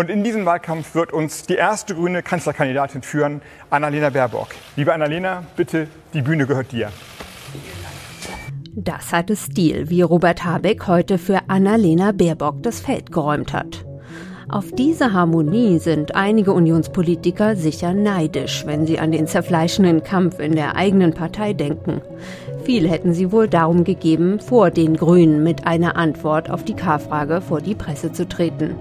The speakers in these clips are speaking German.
Und in diesem Wahlkampf wird uns die erste grüne Kanzlerkandidatin führen, Annalena Baerbock. Liebe Annalena, bitte, die Bühne gehört dir. Das hatte Stil, wie Robert Habeck heute für Annalena Baerbock das Feld geräumt hat. Auf diese Harmonie sind einige Unionspolitiker sicher neidisch, wenn sie an den zerfleischenden Kampf in der eigenen Partei denken. Viel hätten sie wohl darum gegeben, vor den Grünen mit einer Antwort auf die K-Frage vor die Presse zu treten.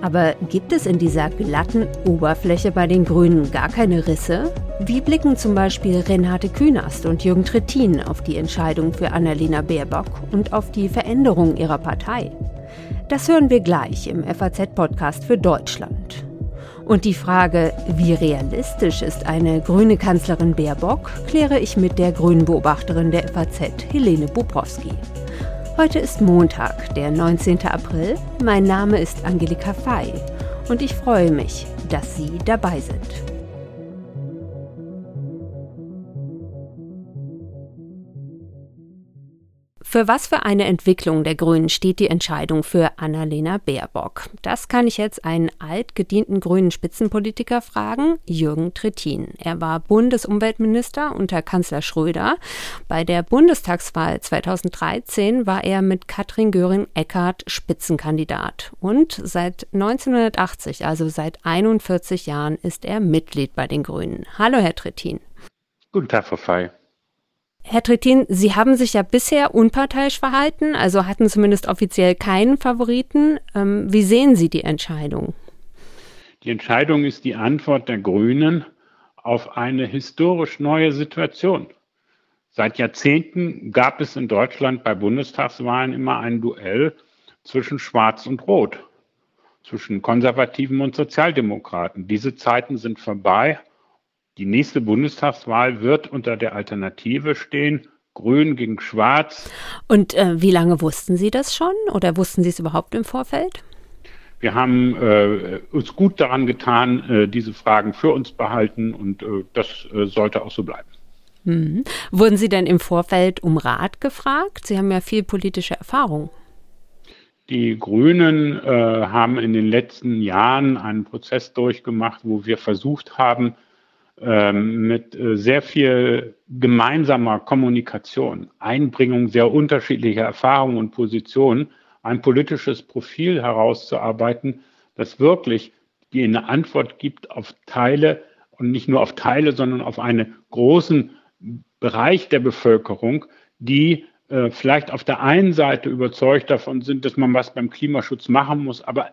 Aber gibt es in dieser glatten Oberfläche bei den Grünen gar keine Risse? Wie blicken zum Beispiel Renate Künast und Jürgen Trittin auf die Entscheidung für Annalena Baerbock und auf die Veränderung ihrer Partei? Das hören wir gleich im FAZ-Podcast für Deutschland. Und die Frage, wie realistisch ist eine grüne Kanzlerin Baerbock, kläre ich mit der grünen Beobachterin der FAZ, Helene Bubrowski. Heute ist Montag, der 19. April. Mein Name ist Angelika Fey und ich freue mich, dass Sie dabei sind. Für was für eine Entwicklung der Grünen steht die Entscheidung für Annalena Baerbock? Das kann ich jetzt einen altgedienten grünen Spitzenpolitiker fragen, Jürgen Trittin. Er war Bundesumweltminister unter Kanzler Schröder. Bei der Bundestagswahl 2013 war er mit Katrin Göring-Eckardt Spitzenkandidat. Und seit 1980, also seit 41 Jahren, ist er Mitglied bei den Grünen. Hallo, Herr Trittin. Guten Tag, Frau Fey. Herr Trittin, Sie haben sich ja bisher unparteiisch verhalten, also hatten zumindest offiziell keinen Favoriten. Ähm, wie sehen Sie die Entscheidung? Die Entscheidung ist die Antwort der Grünen auf eine historisch neue Situation. Seit Jahrzehnten gab es in Deutschland bei Bundestagswahlen immer ein Duell zwischen Schwarz und Rot, zwischen Konservativen und Sozialdemokraten. Diese Zeiten sind vorbei die nächste Bundestagswahl wird unter der Alternative stehen, Grün gegen Schwarz. Und äh, wie lange wussten Sie das schon oder wussten Sie es überhaupt im Vorfeld? Wir haben äh, uns gut daran getan, äh, diese Fragen für uns behalten und äh, das äh, sollte auch so bleiben. Mhm. Wurden Sie denn im Vorfeld um Rat gefragt? Sie haben ja viel politische Erfahrung. Die Grünen äh, haben in den letzten Jahren einen Prozess durchgemacht, wo wir versucht haben, mit äh, sehr viel gemeinsamer Kommunikation, Einbringung sehr unterschiedlicher Erfahrungen und Positionen, ein politisches Profil herauszuarbeiten, das wirklich die eine Antwort gibt auf Teile und nicht nur auf Teile, sondern auf einen großen Bereich der Bevölkerung, die vielleicht auf der einen Seite überzeugt davon sind, dass man was beim Klimaschutz machen muss, aber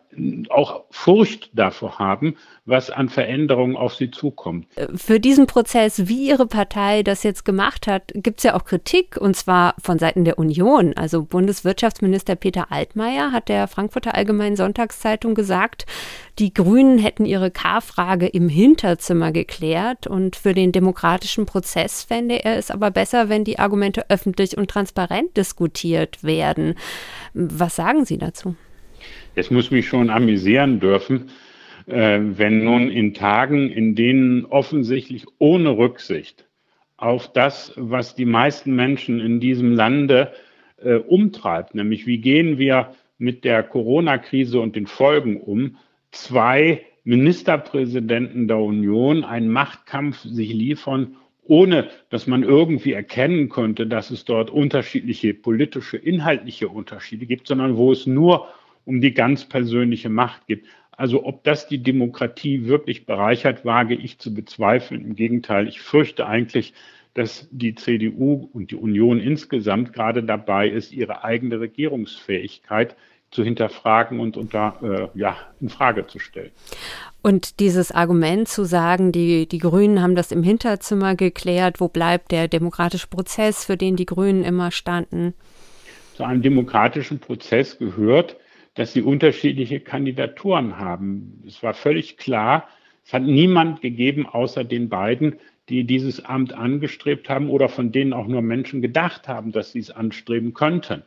auch Furcht davor haben, was an Veränderungen auf sie zukommt. Äh, für diesen Prozess, wie Ihre Partei das jetzt gemacht hat, gibt es ja auch Kritik, und zwar von Seiten der Union. Also Bundeswirtschaftsminister Peter Altmaier hat der Frankfurter Allgemeinen Sonntagszeitung gesagt, die Grünen hätten ihre K-Frage im Hinterzimmer geklärt und für den demokratischen Prozess fände er es aber besser, wenn die Argumente öffentlich und transparent diskutiert werden. Was sagen Sie dazu? Es muss mich schon amüsieren dürfen, äh, wenn nun in Tagen, in denen offensichtlich ohne Rücksicht auf das, was die meisten Menschen in diesem Lande äh, umtreibt, nämlich wie gehen wir mit der Corona-Krise und den Folgen um, zwei Ministerpräsidenten der Union einen Machtkampf sich liefern, ohne dass man irgendwie erkennen könnte, dass es dort unterschiedliche politische, inhaltliche Unterschiede gibt, sondern wo es nur um die ganz persönliche Macht geht. Also ob das die Demokratie wirklich bereichert, wage ich zu bezweifeln. Im Gegenteil, ich fürchte eigentlich, dass die CDU und die Union insgesamt gerade dabei ist, ihre eigene Regierungsfähigkeit zu hinterfragen und unter, äh, ja, in Frage zu stellen. Und dieses Argument zu sagen, die, die Grünen haben das im Hinterzimmer geklärt, wo bleibt der demokratische Prozess, für den die Grünen immer standen? Zu einem demokratischen Prozess gehört, dass sie unterschiedliche Kandidaturen haben. Es war völlig klar, es hat niemand gegeben außer den beiden, die dieses Amt angestrebt haben oder von denen auch nur Menschen gedacht haben, dass sie es anstreben könnten.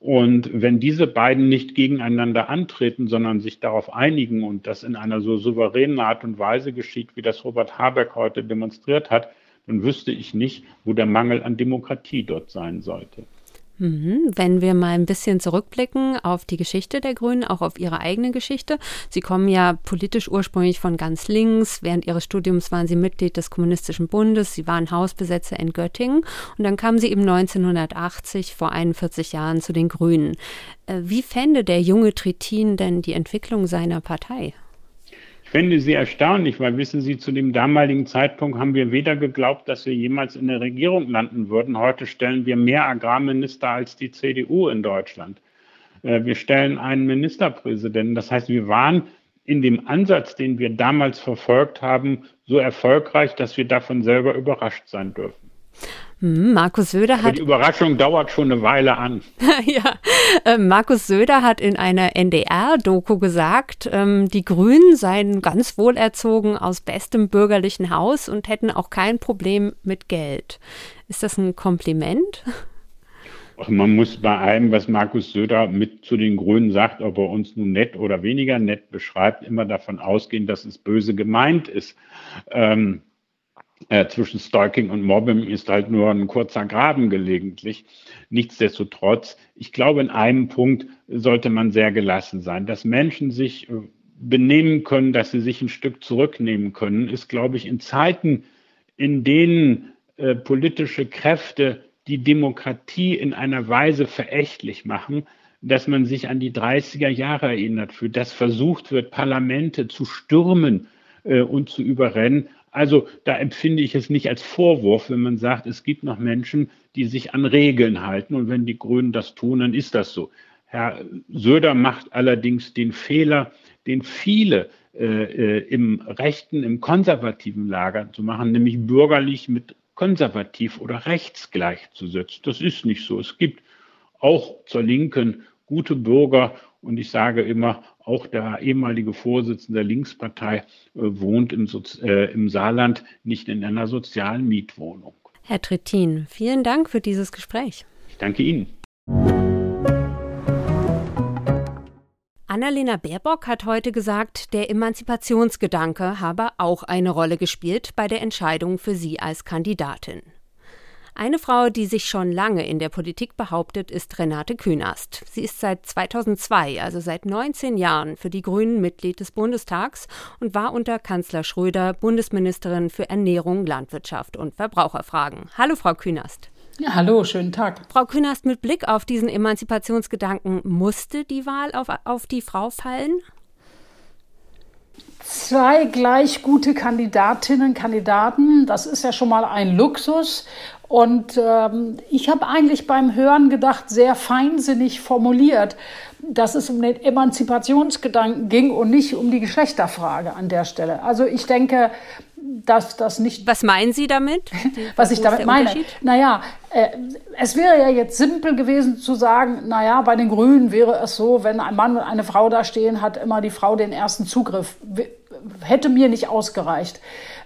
Und wenn diese beiden nicht gegeneinander antreten, sondern sich darauf einigen und das in einer so souveränen Art und Weise geschieht, wie das Robert Habeck heute demonstriert hat, dann wüsste ich nicht, wo der Mangel an Demokratie dort sein sollte. Mhm. Wenn wir mal ein bisschen zurückblicken auf die Geschichte der Grünen, auch auf ihre eigene Geschichte. Sie kommen ja politisch ursprünglich von ganz links. Während ihres Studiums waren sie Mitglied des Kommunistischen Bundes. Sie waren Hausbesetzer in Göttingen. Und dann kamen sie eben 1980, vor 41 Jahren, zu den Grünen. Äh, wie fände der junge Trittin denn die Entwicklung seiner Partei? Fände sie erstaunlich, weil wissen Sie, zu dem damaligen Zeitpunkt haben wir weder geglaubt, dass wir jemals in der Regierung landen würden. Heute stellen wir mehr Agrarminister als die CDU in Deutschland. Äh, wir stellen einen Ministerpräsidenten. Das heißt, wir waren in dem Ansatz, den wir damals verfolgt haben, so erfolgreich, dass wir davon selber überrascht sein dürfen. Hm, Markus Söder hat. die Überraschung dauert schon eine Weile an. ja, äh, Markus Söder hat in einer NDR-Doku gesagt, ähm, die Grünen seien ganz wohlerzogen aus bestem bürgerlichen Haus und hätten auch kein Problem mit Geld. Ist das ein Kompliment? Man muss bei allem, was Markus Söder mit zu den Grünen sagt, ob er uns nun nett oder weniger nett beschreibt, immer davon ausgehen, dass es böse gemeint ist. Ähm, äh, zwischen Stalking und Mobbing ist halt nur ein kurzer Graben gelegentlich. Nichtsdestotrotz, ich glaube, in einem Punkt sollte man sehr gelassen sein. Dass Menschen sich äh, benehmen können, dass sie sich ein Stück zurücknehmen können, ist, glaube ich, in Zeiten, in denen äh, politische Kräfte die Demokratie in einer Weise verächtlich machen, dass man sich an die 30er Jahre erinnert, für das versucht wird, Parlamente zu stürmen äh, und zu überrennen. Also da empfinde ich es nicht als Vorwurf, wenn man sagt, es gibt noch Menschen, die sich an Regeln halten. Und wenn die Grünen das tun, dann ist das so. Herr Söder macht allerdings den Fehler, den viele äh, äh im rechten, im konservativen Lager zu machen, nämlich bürgerlich mit konservativ oder rechts gleichzusetzen. Das ist nicht so. Es gibt auch zur Linken gute Bürger und ich sage immer, auch der ehemalige Vorsitzende der Linkspartei äh, wohnt im, äh, im Saarland nicht in einer sozialen Mietwohnung. Herr Trittin, vielen Dank für dieses Gespräch. Ich danke Ihnen. Annalena Baerbock hat heute gesagt, der Emanzipationsgedanke habe auch eine Rolle gespielt bei der Entscheidung für sie als Kandidatin. Eine Frau, die sich schon lange in der Politik behauptet, ist Renate Künast. Sie ist seit 2002, also seit 19 Jahren, für die Grünen Mitglied des Bundestags und war unter Kanzler Schröder Bundesministerin für Ernährung, Landwirtschaft und Verbraucherfragen. Hallo, Frau Künast. Ja, hallo, schönen Tag. Frau Künast, mit Blick auf diesen Emanzipationsgedanken musste die Wahl auf, auf die Frau fallen? Zwei gleich gute Kandidatinnen, Kandidaten, das ist ja schon mal ein Luxus. Und ähm, ich habe eigentlich beim Hören gedacht, sehr feinsinnig formuliert, dass es um den Emanzipationsgedanken ging und nicht um die Geschlechterfrage an der Stelle. Also ich denke, dass das nicht. Was meinen Sie damit? Was ich damit meine? Naja, äh, es wäre ja jetzt simpel gewesen zu sagen, naja, bei den Grünen wäre es so, wenn ein Mann und eine Frau da stehen, hat immer die Frau den ersten Zugriff. Hätte mir nicht ausgereicht.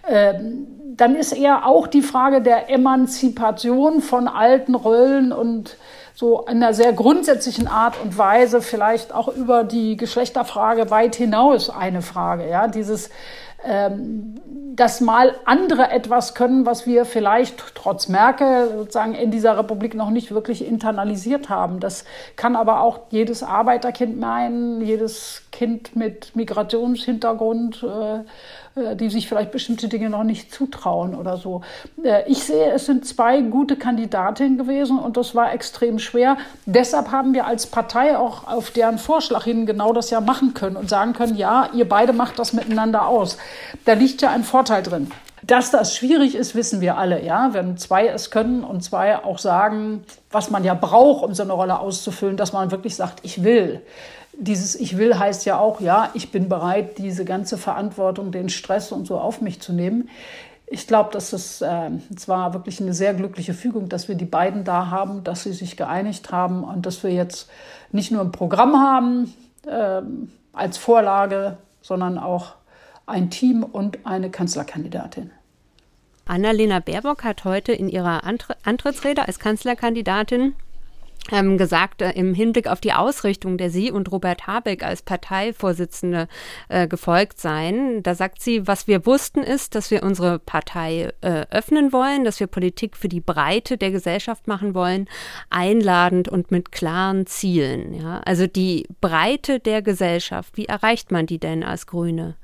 Ähm, dann ist eher auch die Frage der Emanzipation von alten Rollen und so in einer sehr grundsätzlichen Art und Weise vielleicht auch über die Geschlechterfrage weit hinaus eine Frage. Ja, dieses ähm, dass mal andere etwas können, was wir vielleicht trotz Merkel sozusagen in dieser Republik noch nicht wirklich internalisiert haben. Das kann aber auch jedes Arbeiterkind meinen, jedes Kind mit Migrationshintergrund. Äh, die sich vielleicht bestimmte Dinge noch nicht zutrauen oder so. Äh, ich sehe, es sind zwei gute Kandidatinnen gewesen und das war extrem schwer. Deshalb haben wir als Partei auch auf deren Vorschlag hin genau das ja machen können und sagen können, ja, ihr beide macht das miteinander aus. Da liegt ja ein Vorteil drin. Dass das schwierig ist, wissen wir alle, ja. Wenn zwei es können und zwei auch sagen, was man ja braucht, um so eine Rolle auszufüllen, dass man wirklich sagt, ich will dieses Ich will heißt ja auch, ja, ich bin bereit, diese ganze Verantwortung, den Stress und so auf mich zu nehmen. Ich glaube, dass es äh, zwar wirklich eine sehr glückliche Fügung, dass wir die beiden da haben, dass sie sich geeinigt haben und dass wir jetzt nicht nur ein Programm haben äh, als Vorlage, sondern auch ein Team und eine Kanzlerkandidatin. Annalena Baerbock hat heute in ihrer Antrittsrede als Kanzlerkandidatin ähm, gesagt, äh, im Hinblick auf die Ausrichtung, der Sie und Robert Habeck als Parteivorsitzende äh, gefolgt seien. Da sagt sie, was wir wussten ist, dass wir unsere Partei äh, öffnen wollen, dass wir Politik für die Breite der Gesellschaft machen wollen, einladend und mit klaren Zielen. Ja? Also die Breite der Gesellschaft, wie erreicht man die denn als Grüne?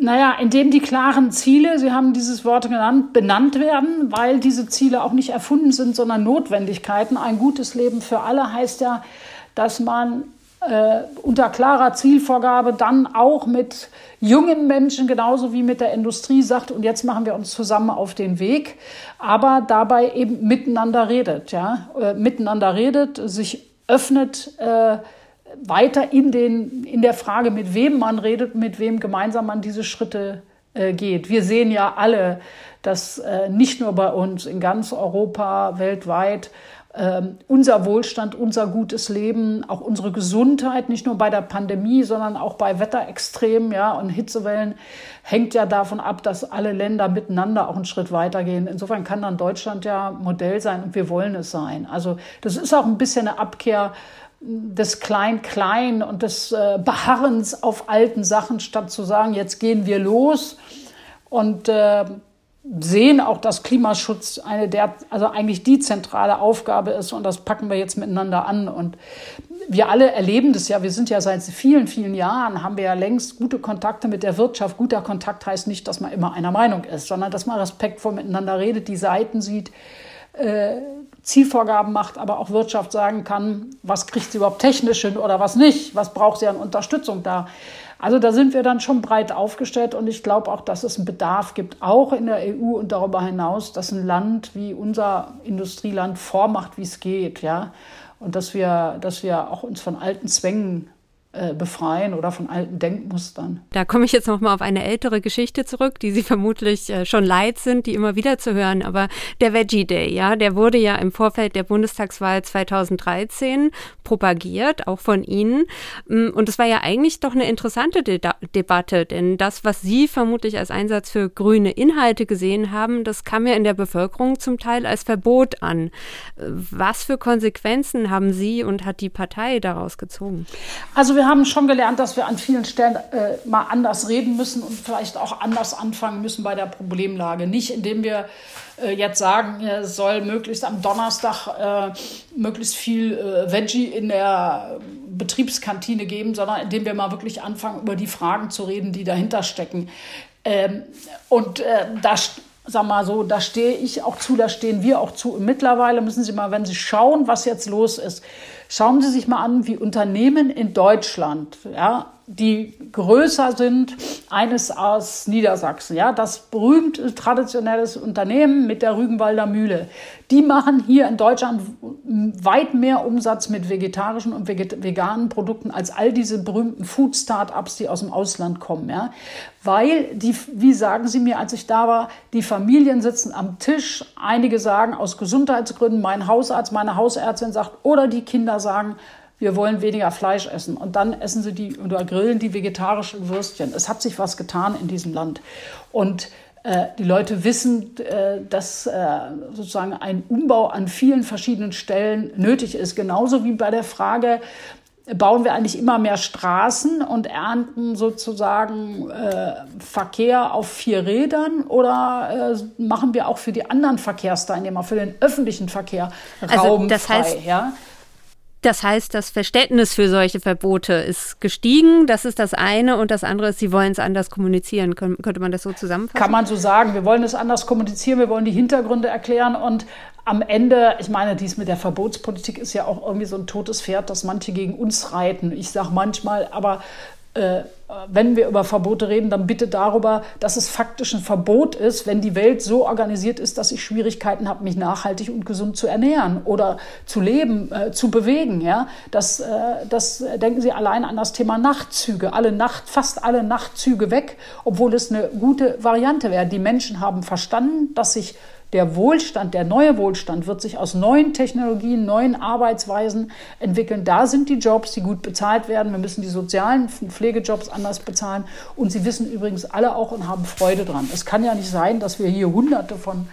Naja, indem die klaren Ziele, Sie haben dieses Wort genannt, benannt werden, weil diese Ziele auch nicht erfunden sind, sondern Notwendigkeiten. Ein gutes Leben für alle heißt ja, dass man äh, unter klarer Zielvorgabe dann auch mit jungen Menschen genauso wie mit der Industrie sagt, und jetzt machen wir uns zusammen auf den Weg, aber dabei eben miteinander redet, ja, äh, miteinander redet, sich öffnet, äh, weiter in, den, in der Frage, mit wem man redet, mit wem gemeinsam man diese Schritte äh, geht. Wir sehen ja alle, dass äh, nicht nur bei uns, in ganz Europa, weltweit, äh, unser Wohlstand, unser gutes Leben, auch unsere Gesundheit, nicht nur bei der Pandemie, sondern auch bei Wetterextremen ja, und Hitzewellen, hängt ja davon ab, dass alle Länder miteinander auch einen Schritt weitergehen. Insofern kann dann Deutschland ja Modell sein und wir wollen es sein. Also das ist auch ein bisschen eine Abkehr des Klein-Klein und des äh, Beharrens auf alten Sachen, statt zu sagen, jetzt gehen wir los und äh, sehen auch, dass Klimaschutz eine der, also eigentlich die zentrale Aufgabe ist und das packen wir jetzt miteinander an. Und wir alle erleben das ja, wir sind ja seit vielen, vielen Jahren, haben wir ja längst gute Kontakte mit der Wirtschaft. Guter Kontakt heißt nicht, dass man immer einer Meinung ist, sondern dass man respektvoll miteinander redet, die Seiten sieht, äh, Zielvorgaben macht, aber auch Wirtschaft sagen kann, was kriegt sie überhaupt technisch hin oder was nicht, was braucht sie an Unterstützung da. Also da sind wir dann schon breit aufgestellt und ich glaube auch, dass es einen Bedarf gibt, auch in der EU und darüber hinaus, dass ein Land wie unser Industrieland vormacht, wie es geht, ja. Und dass wir, dass wir auch uns von alten Zwängen befreien oder von alten Denkmustern. Da komme ich jetzt noch mal auf eine ältere Geschichte zurück, die Sie vermutlich äh, schon leid sind, die immer wieder zu hören. Aber der Veggie Day, ja, der wurde ja im Vorfeld der Bundestagswahl 2013 propagiert, auch von Ihnen. Mm, und es war ja eigentlich doch eine interessante De Debatte, denn das, was Sie vermutlich als Einsatz für grüne Inhalte gesehen haben, das kam ja in der Bevölkerung zum Teil als Verbot an. Äh, was für Konsequenzen haben Sie und hat die Partei daraus gezogen? Also wir haben schon gelernt, dass wir an vielen Stellen äh, mal anders reden müssen und vielleicht auch anders anfangen müssen bei der Problemlage. Nicht indem wir äh, jetzt sagen, es soll möglichst am Donnerstag äh, möglichst viel äh, Veggie in der Betriebskantine geben, sondern indem wir mal wirklich anfangen, über die Fragen zu reden, die dahinter stecken. Ähm, und äh, da sag mal so, da stehe ich auch zu, da stehen wir auch zu. Und mittlerweile müssen Sie mal, wenn Sie schauen, was jetzt los ist, Schauen Sie sich mal an, wie Unternehmen in Deutschland, ja, die größer sind, eines aus Niedersachsen, ja, das berühmte traditionelles Unternehmen mit der Rügenwalder Mühle. Die machen hier in Deutschland weit mehr Umsatz mit vegetarischen und veganen Produkten als all diese berühmten Food Startups, die aus dem Ausland kommen, ja. Weil die, wie sagen Sie mir, als ich da war, die Familien sitzen am Tisch. Einige sagen aus Gesundheitsgründen, mein Hausarzt, meine Hausärztin sagt, oder die Kinder sagen, wir wollen weniger Fleisch essen. Und dann essen sie die oder grillen die vegetarischen Würstchen. Es hat sich was getan in diesem Land. Und äh, die Leute wissen, äh, dass äh, sozusagen ein Umbau an vielen verschiedenen Stellen nötig ist. Genauso wie bei der Frage, bauen wir eigentlich immer mehr Straßen und ernten sozusagen äh, Verkehr auf vier Rädern oder äh, machen wir auch für die anderen Verkehrsteilnehmer, für den öffentlichen Verkehr Raum also das heißt, ja? Das heißt, das Verständnis für solche Verbote ist gestiegen. Das ist das eine. Und das andere ist, Sie wollen es anders kommunizieren. Könnte man das so zusammenfassen? Kann man so sagen. Wir wollen es anders kommunizieren. Wir wollen die Hintergründe erklären. Und am Ende, ich meine, dies mit der Verbotspolitik ist ja auch irgendwie so ein totes Pferd, das manche gegen uns reiten. Ich sage manchmal, aber äh, wenn wir über Verbote reden, dann bitte darüber, dass es faktisch ein Verbot ist, wenn die Welt so organisiert ist, dass ich Schwierigkeiten habe, mich nachhaltig und gesund zu ernähren oder zu leben, äh, zu bewegen. Ja? Das, äh, das denken Sie allein an das Thema Nachtzüge. Alle Nacht, fast alle Nachtzüge weg, obwohl es eine gute Variante wäre. Die Menschen haben verstanden, dass sich der Wohlstand, der neue Wohlstand wird sich aus neuen Technologien, neuen Arbeitsweisen entwickeln. Da sind die Jobs, die gut bezahlt werden. Wir müssen die sozialen Pflegejobs anders bezahlen. Und sie wissen übrigens alle auch und haben Freude dran. Es kann ja nicht sein, dass wir hier hunderte von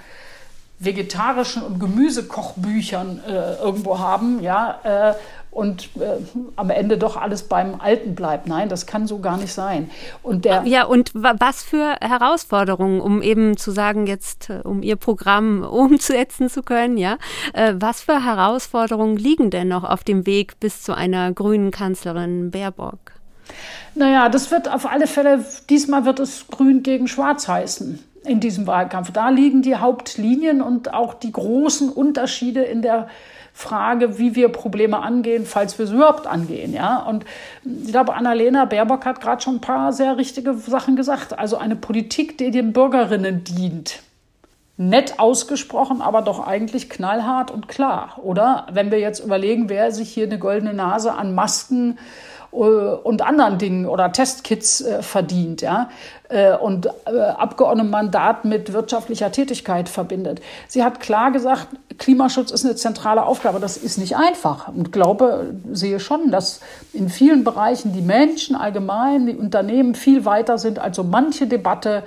vegetarischen und Gemüsekochbüchern äh, irgendwo haben, ja, äh, und äh, am Ende doch alles beim Alten bleibt. Nein, das kann so gar nicht sein. Und der ja, und was für Herausforderungen, um eben zu sagen, jetzt, äh, um Ihr Programm umzusetzen zu können, ja, äh, was für Herausforderungen liegen denn noch auf dem Weg bis zu einer grünen Kanzlerin Baerbock? Naja, das wird auf alle Fälle, diesmal wird es grün gegen schwarz heißen in diesem Wahlkampf. Da liegen die Hauptlinien und auch die großen Unterschiede in der Frage, wie wir Probleme angehen, falls wir sie überhaupt angehen. Ja? Und ich glaube, Annalena Baerbock hat gerade schon ein paar sehr richtige Sachen gesagt. Also eine Politik, die den Bürgerinnen dient. Nett ausgesprochen, aber doch eigentlich knallhart und klar, oder? Wenn wir jetzt überlegen, wer sich hier eine goldene Nase an Masken äh, und anderen Dingen oder Testkits äh, verdient, ja, äh, und Abgeordnetenmandat mit wirtschaftlicher Tätigkeit verbindet. Sie hat klar gesagt, Klimaschutz ist eine zentrale Aufgabe. Das ist nicht einfach. Und glaube, sehe schon, dass in vielen Bereichen die Menschen allgemein, die Unternehmen viel weiter sind als so manche Debatte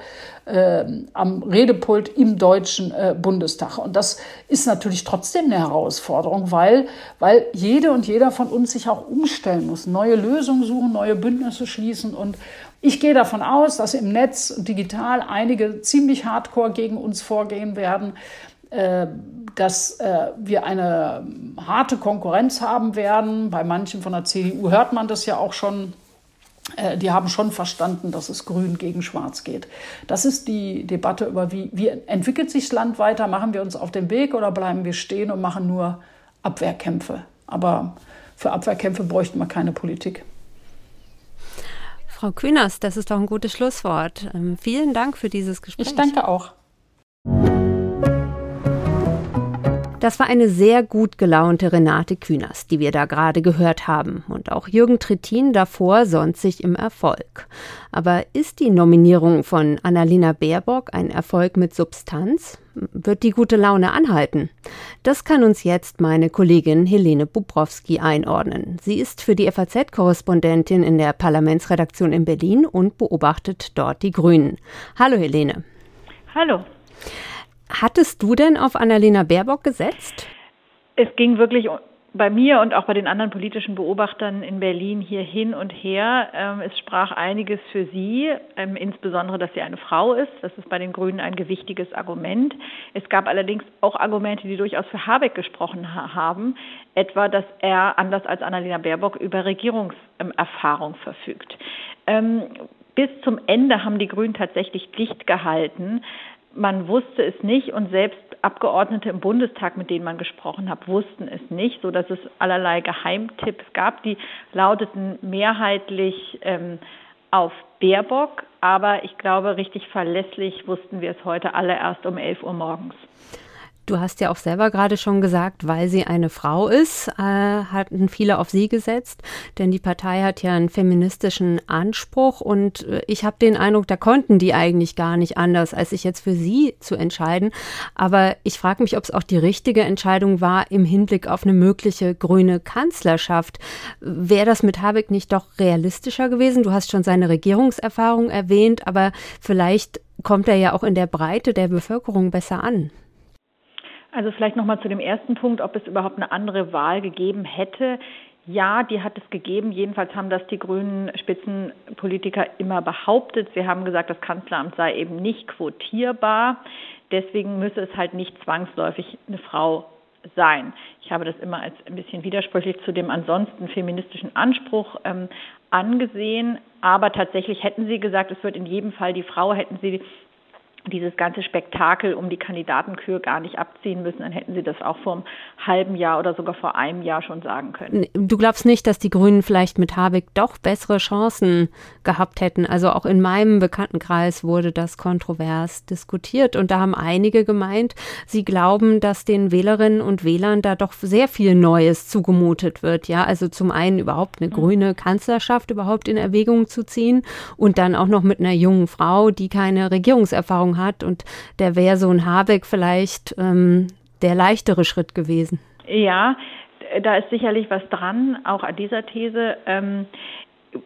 äh, am Redepult im Deutschen äh, Bundestag. Und das ist natürlich trotzdem eine Herausforderung, weil, weil jede und jeder von uns sich auch umstellen muss, neue Lösungen suchen, neue Bündnisse schließen. Und ich gehe davon aus, dass im Netz digital einige ziemlich hardcore gegen uns vorgehen werden äh, dass äh, wir eine harte Konkurrenz haben werden. Bei manchen von der CDU hört man das ja auch schon. Äh, die haben schon verstanden, dass es grün gegen schwarz geht. Das ist die Debatte über, wie, wie entwickelt sich das Land weiter? Machen wir uns auf den Weg oder bleiben wir stehen und machen nur Abwehrkämpfe? Aber für Abwehrkämpfe bräuchten wir keine Politik. Frau Kühners, das ist doch ein gutes Schlusswort. Ähm, vielen Dank für dieses Gespräch. Ich danke auch. Das war eine sehr gut gelaunte Renate Künast, die wir da gerade gehört haben. Und auch Jürgen Trittin davor sonnt sich im Erfolg. Aber ist die Nominierung von Annalena Baerbock ein Erfolg mit Substanz? Wird die gute Laune anhalten? Das kann uns jetzt meine Kollegin Helene Bubrowski einordnen. Sie ist für die FAZ-Korrespondentin in der Parlamentsredaktion in Berlin und beobachtet dort die Grünen. Hallo Helene. Hallo. Hattest du denn auf Annalena Baerbock gesetzt? Es ging wirklich bei mir und auch bei den anderen politischen Beobachtern in Berlin hier hin und her. Ähm, es sprach einiges für sie, ähm, insbesondere, dass sie eine Frau ist. Das ist bei den Grünen ein gewichtiges Argument. Es gab allerdings auch Argumente, die durchaus für Habeck gesprochen haben, etwa, dass er anders als Annalena Baerbock über Regierungserfahrung verfügt. Ähm, bis zum Ende haben die Grünen tatsächlich dicht gehalten man wusste es nicht und selbst Abgeordnete im Bundestag, mit denen man gesprochen hat, wussten es nicht, so dass es allerlei Geheimtipps gab, die lauteten mehrheitlich ähm, auf Baerbock, aber ich glaube, richtig verlässlich wussten wir es heute alle erst um 11 Uhr morgens. Du hast ja auch selber gerade schon gesagt, weil sie eine Frau ist, äh, hatten viele auf sie gesetzt, denn die Partei hat ja einen feministischen Anspruch und äh, ich habe den Eindruck, da konnten die eigentlich gar nicht anders, als sich jetzt für sie zu entscheiden. Aber ich frage mich, ob es auch die richtige Entscheidung war im Hinblick auf eine mögliche grüne Kanzlerschaft. Wäre das mit Habeck nicht doch realistischer gewesen? Du hast schon seine Regierungserfahrung erwähnt, aber vielleicht kommt er ja auch in der Breite der Bevölkerung besser an. Also vielleicht nochmal zu dem ersten Punkt, ob es überhaupt eine andere Wahl gegeben hätte. Ja, die hat es gegeben. Jedenfalls haben das die grünen Spitzenpolitiker immer behauptet. Sie haben gesagt, das Kanzleramt sei eben nicht quotierbar. Deswegen müsse es halt nicht zwangsläufig eine Frau sein. Ich habe das immer als ein bisschen widersprüchlich zu dem ansonsten feministischen Anspruch ähm, angesehen. Aber tatsächlich hätten Sie gesagt, es wird in jedem Fall die Frau, hätten Sie dieses ganze Spektakel um die Kandidatenkür gar nicht abziehen müssen, dann hätten sie das auch vor einem halben Jahr oder sogar vor einem Jahr schon sagen können. Du glaubst nicht, dass die Grünen vielleicht mit Habeck doch bessere Chancen gehabt hätten? Also auch in meinem Bekanntenkreis wurde das kontrovers diskutiert und da haben einige gemeint, sie glauben, dass den Wählerinnen und Wählern da doch sehr viel Neues zugemutet wird. Ja, also zum einen überhaupt eine mhm. grüne Kanzlerschaft überhaupt in Erwägung zu ziehen und dann auch noch mit einer jungen Frau, die keine Regierungserfahrung hat. Und der wäre so ein Habeck vielleicht ähm, der leichtere Schritt gewesen. Ja, da ist sicherlich was dran, auch an dieser These. Ähm,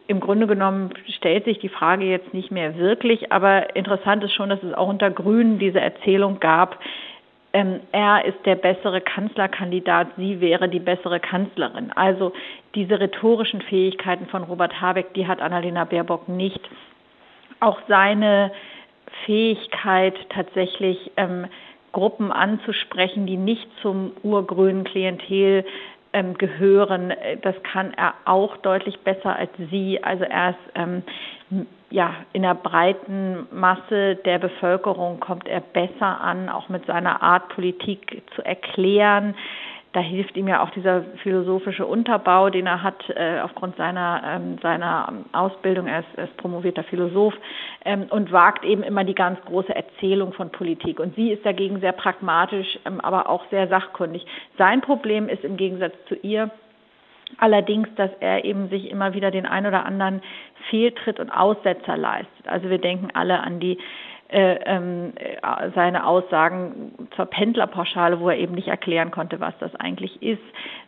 im Grunde genommen stellt sich die Frage jetzt nicht mehr wirklich, aber interessant ist schon, dass es auch unter Grünen diese Erzählung gab, ähm, er ist der bessere Kanzlerkandidat, sie wäre die bessere Kanzlerin. Also diese rhetorischen Fähigkeiten von Robert Habeck, die hat Annalena Baerbock nicht. Auch seine Fähigkeit tatsächlich ähm, Gruppen anzusprechen, die nicht zum urgrünen Klientel ähm, gehören. Das kann er auch deutlich besser als sie. Also er ist ähm, ja in der breiten Masse der Bevölkerung kommt er besser an, auch mit seiner Art Politik zu erklären da hilft ihm ja auch dieser philosophische Unterbau, den er hat äh, aufgrund seiner, ähm, seiner Ausbildung. Er ist, er ist promovierter Philosoph ähm, und wagt eben immer die ganz große Erzählung von Politik. Und sie ist dagegen sehr pragmatisch, ähm, aber auch sehr sachkundig. Sein Problem ist im Gegensatz zu ihr, Allerdings, dass er eben sich immer wieder den ein oder anderen Fehltritt und Aussetzer leistet. Also wir denken alle an die seine Aussagen zur Pendlerpauschale, wo er eben nicht erklären konnte, was das eigentlich ist.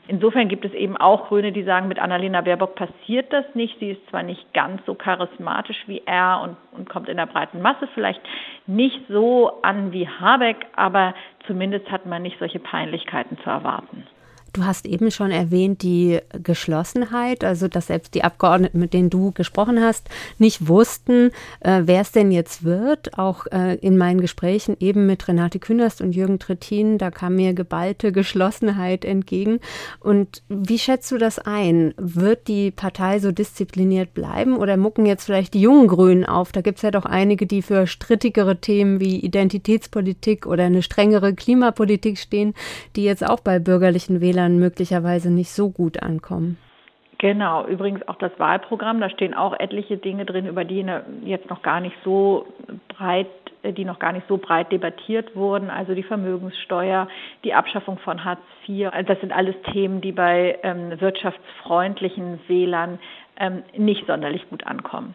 Insofern gibt es eben auch Grüne, die sagen, mit Annalena Baerbock passiert das nicht. Sie ist zwar nicht ganz so charismatisch wie er und, und kommt in der breiten Masse vielleicht nicht so an wie Habeck, aber zumindest hat man nicht solche Peinlichkeiten zu erwarten. Du hast eben schon erwähnt die Geschlossenheit, also dass selbst die Abgeordneten, mit denen du gesprochen hast, nicht wussten, äh, wer es denn jetzt wird. Auch äh, in meinen Gesprächen eben mit Renate Künast und Jürgen Trittin, da kam mir geballte Geschlossenheit entgegen. Und wie schätzt du das ein? Wird die Partei so diszipliniert bleiben oder mucken jetzt vielleicht die jungen Grünen auf? Da gibt es ja doch einige, die für strittigere Themen wie Identitätspolitik oder eine strengere Klimapolitik stehen, die jetzt auch bei bürgerlichen Wählern dann möglicherweise nicht so gut ankommen. Genau, übrigens auch das Wahlprogramm, da stehen auch etliche Dinge drin, über die ne, jetzt noch gar nicht so breit, äh, die noch gar nicht so breit debattiert wurden, also die Vermögenssteuer, die Abschaffung von Hartz IV. Also das sind alles Themen, die bei ähm, wirtschaftsfreundlichen Wählern ähm, nicht sonderlich gut ankommen.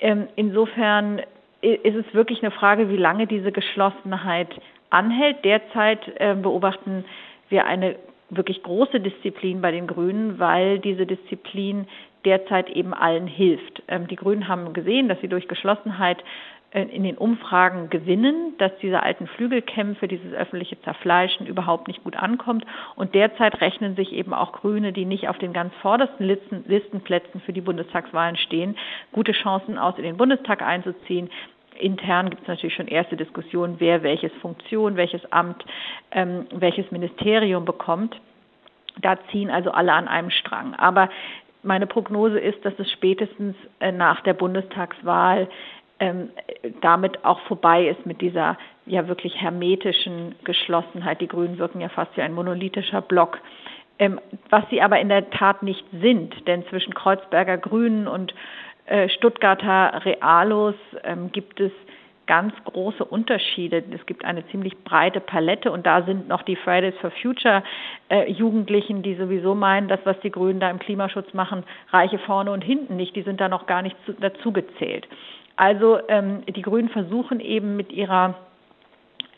Ähm, insofern ist es wirklich eine Frage, wie lange diese Geschlossenheit anhält. Derzeit äh, beobachten wir eine wirklich große Disziplin bei den Grünen, weil diese Disziplin derzeit eben allen hilft. Ähm, die Grünen haben gesehen, dass sie durch Geschlossenheit äh, in den Umfragen gewinnen, dass diese alten Flügelkämpfe, dieses öffentliche Zerfleischen überhaupt nicht gut ankommt. Und derzeit rechnen sich eben auch Grüne, die nicht auf den ganz vordersten Listen, Listenplätzen für die Bundestagswahlen stehen, gute Chancen aus, in den Bundestag einzuziehen. Intern gibt es natürlich schon erste Diskussionen, wer welches Funktion, welches Amt, ähm, welches Ministerium bekommt. Da ziehen also alle an einem Strang. Aber meine Prognose ist, dass es spätestens äh, nach der Bundestagswahl ähm, damit auch vorbei ist mit dieser ja wirklich hermetischen Geschlossenheit. Die Grünen wirken ja fast wie ein monolithischer Block. Ähm, was sie aber in der Tat nicht sind, denn zwischen Kreuzberger Grünen und Stuttgarter Realos ähm, gibt es ganz große Unterschiede. Es gibt eine ziemlich breite Palette und da sind noch die Fridays for Future äh, Jugendlichen, die sowieso meinen, das, was die Grünen da im Klimaschutz machen, reiche vorne und hinten nicht. Die sind da noch gar nicht zu, dazu gezählt. Also ähm, die Grünen versuchen eben mit ihrer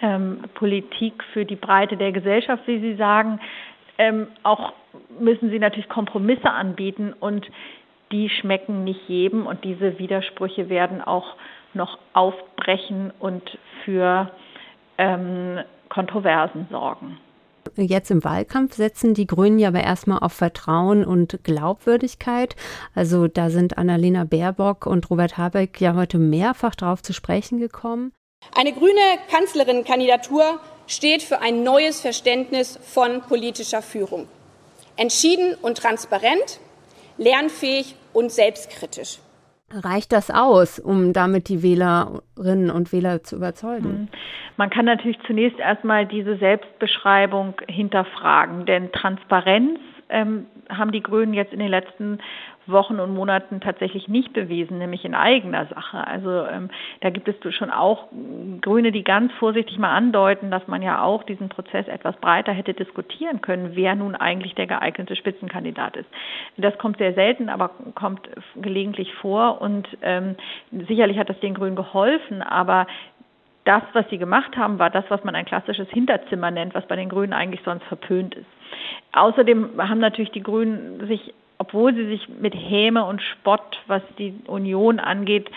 ähm, Politik für die Breite der Gesellschaft, wie sie sagen, ähm, auch müssen sie natürlich Kompromisse anbieten und die schmecken nicht jedem und diese Widersprüche werden auch noch aufbrechen und für ähm, Kontroversen sorgen. Jetzt im Wahlkampf setzen die Grünen ja aber erstmal auf Vertrauen und Glaubwürdigkeit. Also da sind Annalena Baerbock und Robert Habeck ja heute mehrfach darauf zu sprechen gekommen. Eine grüne Kanzlerinnenkandidatur steht für ein neues Verständnis von politischer Führung. Entschieden und transparent, lernfähig und selbstkritisch. Reicht das aus, um damit die Wählerinnen und Wähler zu überzeugen? Hm. Man kann natürlich zunächst erstmal diese Selbstbeschreibung hinterfragen, denn Transparenz ähm, haben die Grünen jetzt in den letzten Wochen und Monaten tatsächlich nicht bewiesen, nämlich in eigener Sache. Also ähm, da gibt es schon auch Grüne, die ganz vorsichtig mal andeuten, dass man ja auch diesen Prozess etwas breiter hätte diskutieren können, wer nun eigentlich der geeignete Spitzenkandidat ist. Das kommt sehr selten, aber kommt gelegentlich vor und ähm, sicherlich hat das den Grünen geholfen, aber das, was sie gemacht haben, war das, was man ein klassisches Hinterzimmer nennt, was bei den Grünen eigentlich sonst verpönt ist. Außerdem haben natürlich die Grünen sich obwohl sie sich mit Häme und Spott, was die Union angeht,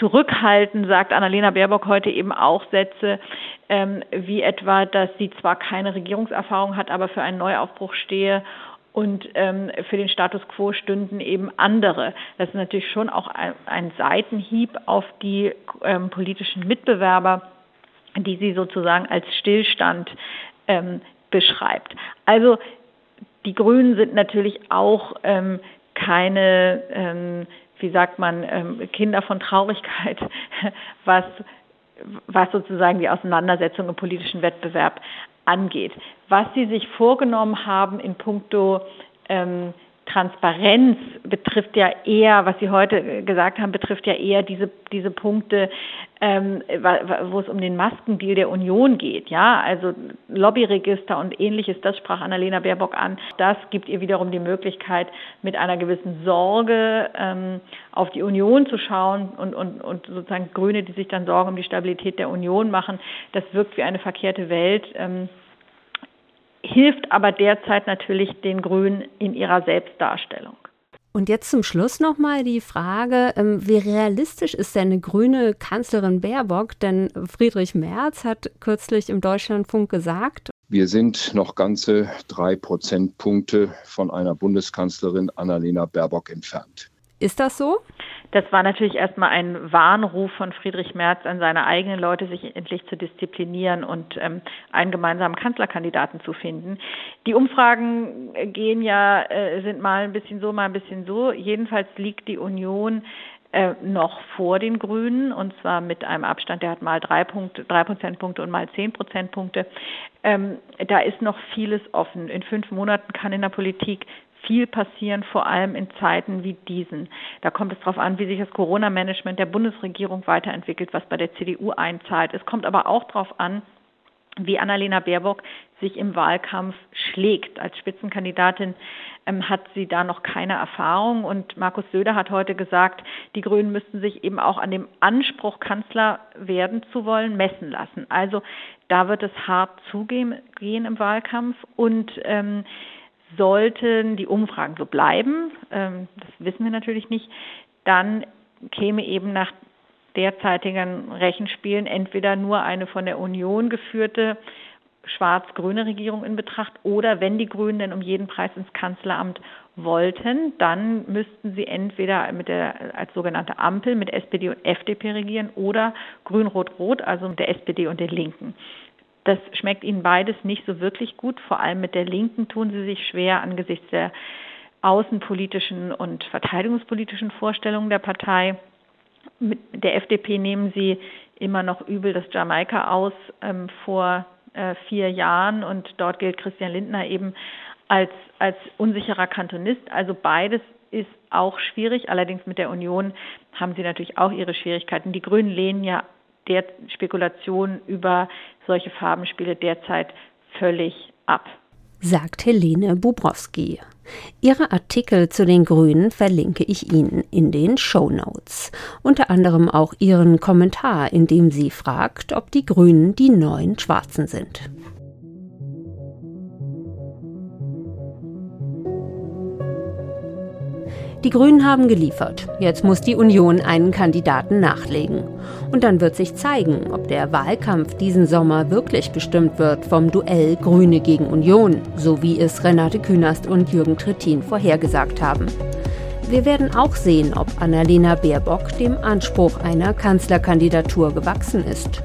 zurückhalten, sagt Annalena Baerbock heute eben auch Sätze ähm, wie etwa, dass sie zwar keine Regierungserfahrung hat, aber für einen Neuaufbruch stehe und ähm, für den Status quo stünden eben andere. Das ist natürlich schon auch ein, ein Seitenhieb auf die ähm, politischen Mitbewerber, die sie sozusagen als Stillstand ähm, beschreibt. Also die Grünen sind natürlich auch ähm, keine, ähm, wie sagt man, ähm, Kinder von Traurigkeit, was was sozusagen die Auseinandersetzung im politischen Wettbewerb angeht. Was Sie sich vorgenommen haben in puncto ähm, Transparenz betrifft ja eher, was Sie heute gesagt haben, betrifft ja eher diese, diese Punkte, ähm, wo es um den Maskendeal der Union geht. Ja, also Lobbyregister und ähnliches, das sprach Annalena Baerbock an. Das gibt ihr wiederum die Möglichkeit, mit einer gewissen Sorge ähm, auf die Union zu schauen und, und, und sozusagen Grüne, die sich dann Sorgen um die Stabilität der Union machen. Das wirkt wie eine verkehrte Welt. Ähm, hilft aber derzeit natürlich den Grünen in ihrer Selbstdarstellung. Und jetzt zum Schluss nochmal die Frage, ähm, wie realistisch ist denn eine grüne Kanzlerin Baerbock? Denn Friedrich Merz hat kürzlich im Deutschlandfunk gesagt, wir sind noch ganze drei Prozentpunkte von einer Bundeskanzlerin Annalena Baerbock entfernt. Ist das so? Das war natürlich erstmal ein Warnruf von Friedrich Merz an seine eigenen Leute, sich endlich zu disziplinieren und ähm, einen gemeinsamen Kanzlerkandidaten zu finden. Die Umfragen gehen ja, äh, sind mal ein bisschen so, mal ein bisschen so. Jedenfalls liegt die Union äh, noch vor den Grünen und zwar mit einem Abstand, der hat mal drei Punkte, drei Prozentpunkte und mal zehn Prozentpunkte. Ähm, da ist noch vieles offen. In fünf Monaten kann in der Politik viel passieren, vor allem in Zeiten wie diesen. Da kommt es darauf an, wie sich das Corona-Management der Bundesregierung weiterentwickelt, was bei der CDU einzahlt. Es kommt aber auch darauf an, wie Annalena Baerbock sich im Wahlkampf schlägt. Als Spitzenkandidatin ähm, hat sie da noch keine Erfahrung und Markus Söder hat heute gesagt, die Grünen müssten sich eben auch an dem Anspruch, Kanzler werden zu wollen, messen lassen. Also da wird es hart zugehen im Wahlkampf und ähm, Sollten die Umfragen so bleiben, ähm, das wissen wir natürlich nicht, dann käme eben nach derzeitigen Rechenspielen entweder nur eine von der Union geführte schwarz-grüne Regierung in Betracht oder wenn die Grünen denn um jeden Preis ins Kanzleramt wollten, dann müssten sie entweder mit der als sogenannte Ampel mit SPD und FDP regieren oder grün-rot-rot, also mit der SPD und den Linken. Das schmeckt ihnen beides nicht so wirklich gut. Vor allem mit der Linken tun sie sich schwer angesichts der außenpolitischen und verteidigungspolitischen Vorstellungen der Partei. Mit der FDP nehmen sie immer noch übel das Jamaika aus ähm, vor äh, vier Jahren und dort gilt Christian Lindner eben als, als unsicherer Kantonist. Also beides ist auch schwierig. Allerdings mit der Union haben sie natürlich auch ihre Schwierigkeiten. Die Grünen lehnen ja der Spekulation über solche Farbenspiele derzeit völlig ab. Sagt Helene Bubrowski. Ihre Artikel zu den Grünen verlinke ich Ihnen in den Show Notes. Unter anderem auch Ihren Kommentar, in dem sie fragt, ob die Grünen die neuen Schwarzen sind. Die Grünen haben geliefert. Jetzt muss die Union einen Kandidaten nachlegen. Und dann wird sich zeigen, ob der Wahlkampf diesen Sommer wirklich bestimmt wird vom Duell Grüne gegen Union, so wie es Renate Künast und Jürgen Trittin vorhergesagt haben. Wir werden auch sehen, ob Annalena Baerbock dem Anspruch einer Kanzlerkandidatur gewachsen ist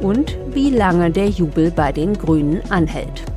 und wie lange der Jubel bei den Grünen anhält.